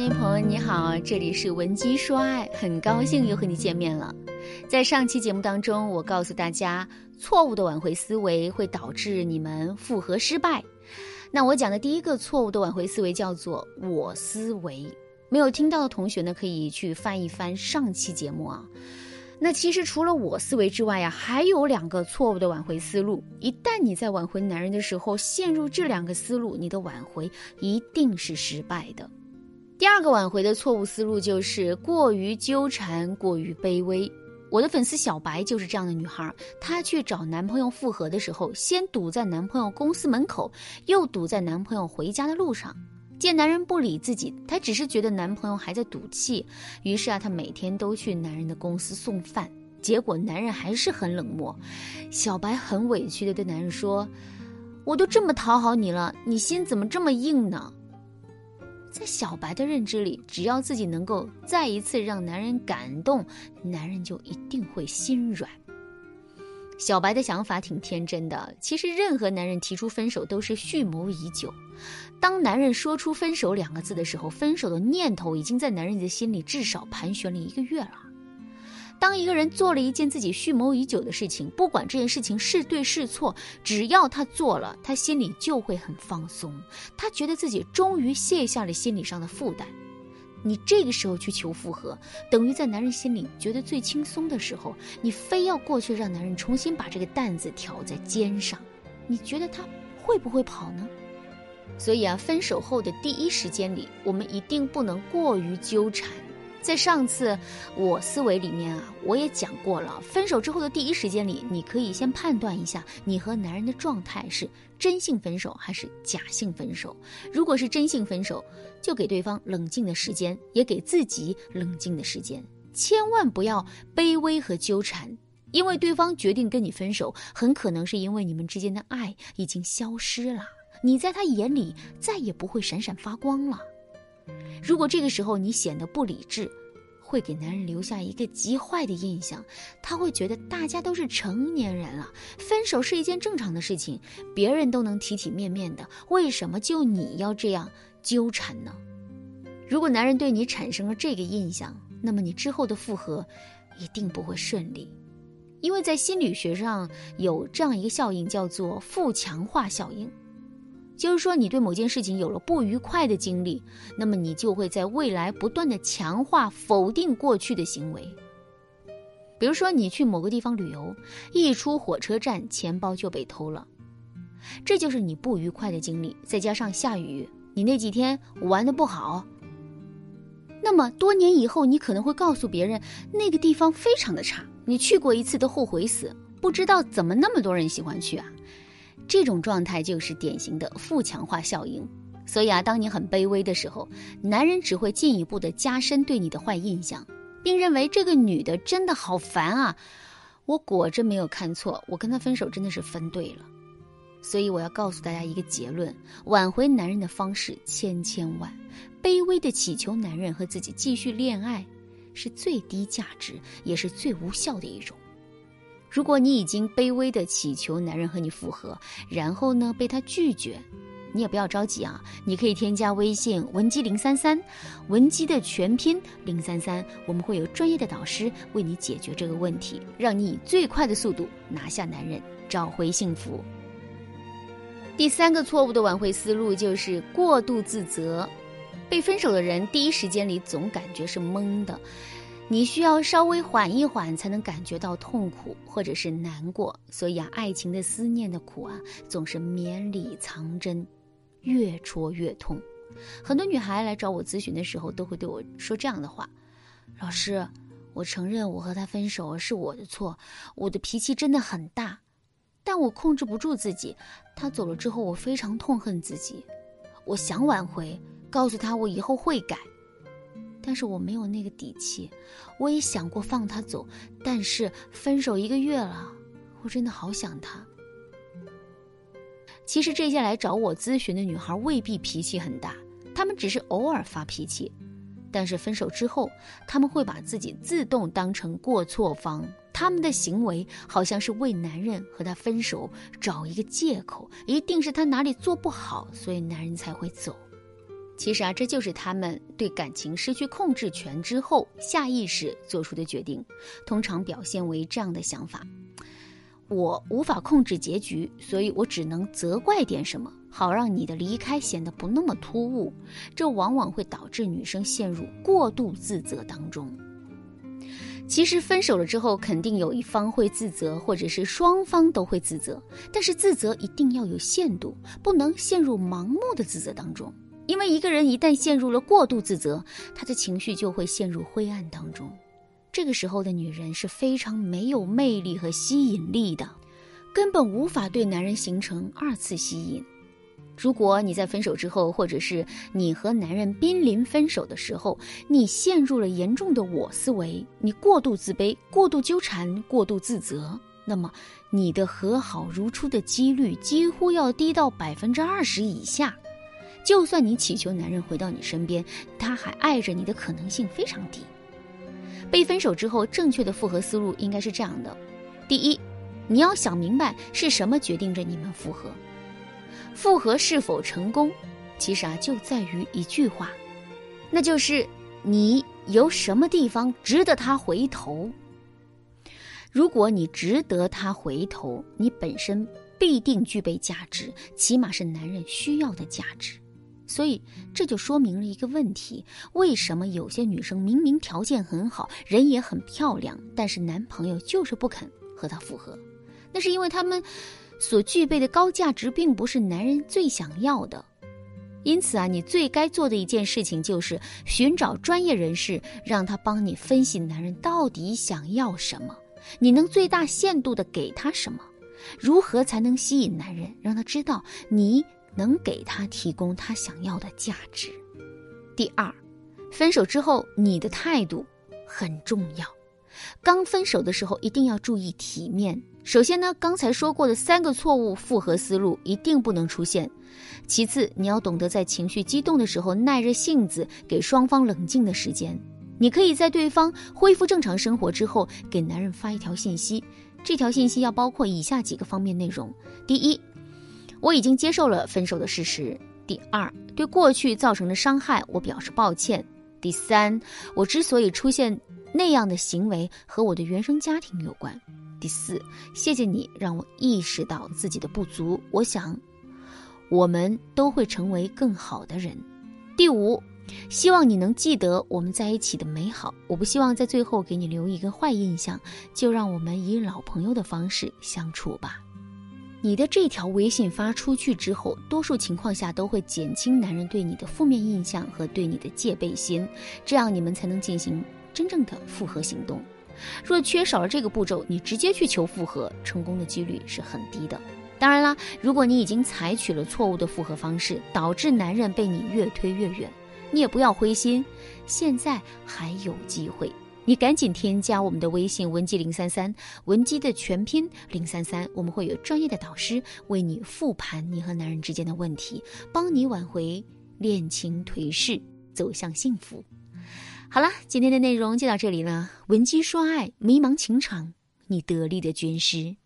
嗨，朋友你好，这里是文姬说爱，很高兴又和你见面了。在上期节目当中，我告诉大家，错误的挽回思维会导致你们复合失败。那我讲的第一个错误的挽回思维叫做我思维。没有听到的同学呢，可以去翻一翻上期节目啊。那其实除了我思维之外呀，还有两个错误的挽回思路。一旦你在挽回男人的时候陷入这两个思路，你的挽回一定是失败的。第二个挽回的错误思路就是过于纠缠、过于卑微。我的粉丝小白就是这样的女孩，她去找男朋友复合的时候，先堵在男朋友公司门口，又堵在男朋友回家的路上。见男人不理自己，她只是觉得男朋友还在赌气，于是啊，她每天都去男人的公司送饭，结果男人还是很冷漠。小白很委屈的对男人说：“我都这么讨好你了，你心怎么这么硬呢？”在小白的认知里，只要自己能够再一次让男人感动，男人就一定会心软。小白的想法挺天真的，其实任何男人提出分手都是蓄谋已久。当男人说出分手两个字的时候，分手的念头已经在男人的心里至少盘旋了一个月了。当一个人做了一件自己蓄谋已久的事情，不管这件事情是对是错，只要他做了，他心里就会很放松，他觉得自己终于卸下了心理上的负担。你这个时候去求复合，等于在男人心里觉得最轻松的时候，你非要过去让男人重新把这个担子挑在肩上，你觉得他会不会跑呢？所以啊，分手后的第一时间里，我们一定不能过于纠缠。在上次我思维里面啊，我也讲过了，分手之后的第一时间里，你可以先判断一下你和男人的状态是真性分手还是假性分手。如果是真性分手，就给对方冷静的时间，也给自己冷静的时间，千万不要卑微和纠缠，因为对方决定跟你分手，很可能是因为你们之间的爱已经消失了，你在他眼里再也不会闪闪发光了。如果这个时候你显得不理智，会给男人留下一个极坏的印象。他会觉得大家都是成年人了，分手是一件正常的事情，别人都能体体面面的，为什么就你要这样纠缠呢？如果男人对你产生了这个印象，那么你之后的复合一定不会顺利，因为在心理学上有这样一个效应，叫做负强化效应。就是说，你对某件事情有了不愉快的经历，那么你就会在未来不断的强化否定过去的行为。比如说，你去某个地方旅游，一出火车站，钱包就被偷了，这就是你不愉快的经历。再加上下雨，你那几天玩的不好，那么多年以后，你可能会告诉别人那个地方非常的差，你去过一次都后悔死，不知道怎么那么多人喜欢去啊。这种状态就是典型的负强化效应，所以啊，当你很卑微的时候，男人只会进一步的加深对你的坏印象，并认为这个女的真的好烦啊！我果真没有看错，我跟他分手真的是分对了。所以我要告诉大家一个结论：挽回男人的方式千千万，卑微的祈求男人和自己继续恋爱，是最低价值也是最无效的一种。如果你已经卑微的祈求男人和你复合，然后呢被他拒绝，你也不要着急啊，你可以添加微信文姬零三三，文姬的全拼零三三，我们会有专业的导师为你解决这个问题，让你以最快的速度拿下男人，找回幸福。第三个错误的挽回思路就是过度自责，被分手的人第一时间里总感觉是懵的。你需要稍微缓一缓，才能感觉到痛苦或者是难过。所以啊，爱情的思念的苦啊，总是绵里藏针，越戳越痛。很多女孩来找我咨询的时候，都会对我说这样的话：“老师，我承认我和他分手是我的错，我的脾气真的很大，但我控制不住自己。他走了之后，我非常痛恨自己。我想挽回，告诉他我以后会改。”但是我没有那个底气，我也想过放他走，但是分手一个月了，我真的好想他。其实这些来找我咨询的女孩未必脾气很大，她们只是偶尔发脾气，但是分手之后，她们会把自己自动当成过错方，她们的行为好像是为男人和他分手找一个借口，一定是他哪里做不好，所以男人才会走。其实啊，这就是他们对感情失去控制权之后下意识做出的决定，通常表现为这样的想法：我无法控制结局，所以我只能责怪点什么，好让你的离开显得不那么突兀。这往往会导致女生陷入过度自责当中。其实分手了之后，肯定有一方会自责，或者是双方都会自责，但是自责一定要有限度，不能陷入盲目的自责当中。因为一个人一旦陷入了过度自责，他的情绪就会陷入灰暗当中。这个时候的女人是非常没有魅力和吸引力的，根本无法对男人形成二次吸引。如果你在分手之后，或者是你和男人濒临分手的时候，你陷入了严重的我思维，你过度自卑、过度纠缠、过度自责，那么你的和好如初的几率几乎要低到百分之二十以下。就算你祈求男人回到你身边，他还爱着你的可能性非常低。被分手之后，正确的复合思路应该是这样的：第一，你要想明白是什么决定着你们复合。复合是否成功，其实啊就在于一句话，那就是你有什么地方值得他回头。如果你值得他回头，你本身必定具备价值，起码是男人需要的价值。所以这就说明了一个问题：为什么有些女生明明条件很好，人也很漂亮，但是男朋友就是不肯和她复合？那是因为他们所具备的高价值并不是男人最想要的。因此啊，你最该做的一件事情就是寻找专业人士，让他帮你分析男人到底想要什么，你能最大限度的给他什么，如何才能吸引男人，让他知道你。能给他提供他想要的价值。第二，分手之后你的态度很重要。刚分手的时候一定要注意体面。首先呢，刚才说过的三个错误复合思路一定不能出现。其次，你要懂得在情绪激动的时候耐着性子，给双方冷静的时间。你可以在对方恢复正常生活之后，给男人发一条信息。这条信息要包括以下几个方面内容：第一。我已经接受了分手的事实。第二，对过去造成的伤害，我表示抱歉。第三，我之所以出现那样的行为，和我的原生家庭有关。第四，谢谢你让我意识到自己的不足。我想，我们都会成为更好的人。第五，希望你能记得我们在一起的美好。我不希望在最后给你留一个坏印象，就让我们以老朋友的方式相处吧。你的这条微信发出去之后，多数情况下都会减轻男人对你的负面印象和对你的戒备心，这样你们才能进行真正的复合行动。若缺少了这个步骤，你直接去求复合，成功的几率是很低的。当然啦，如果你已经采取了错误的复合方式，导致男人被你越推越远，你也不要灰心，现在还有机会。你赶紧添加我们的微信文姬零三三，文姬的全拼零三三，我们会有专业的导师为你复盘你和男人之间的问题，帮你挽回恋情颓势，走向幸福。好了，今天的内容就到这里了。文姬说爱，迷茫情场，你得力的军师。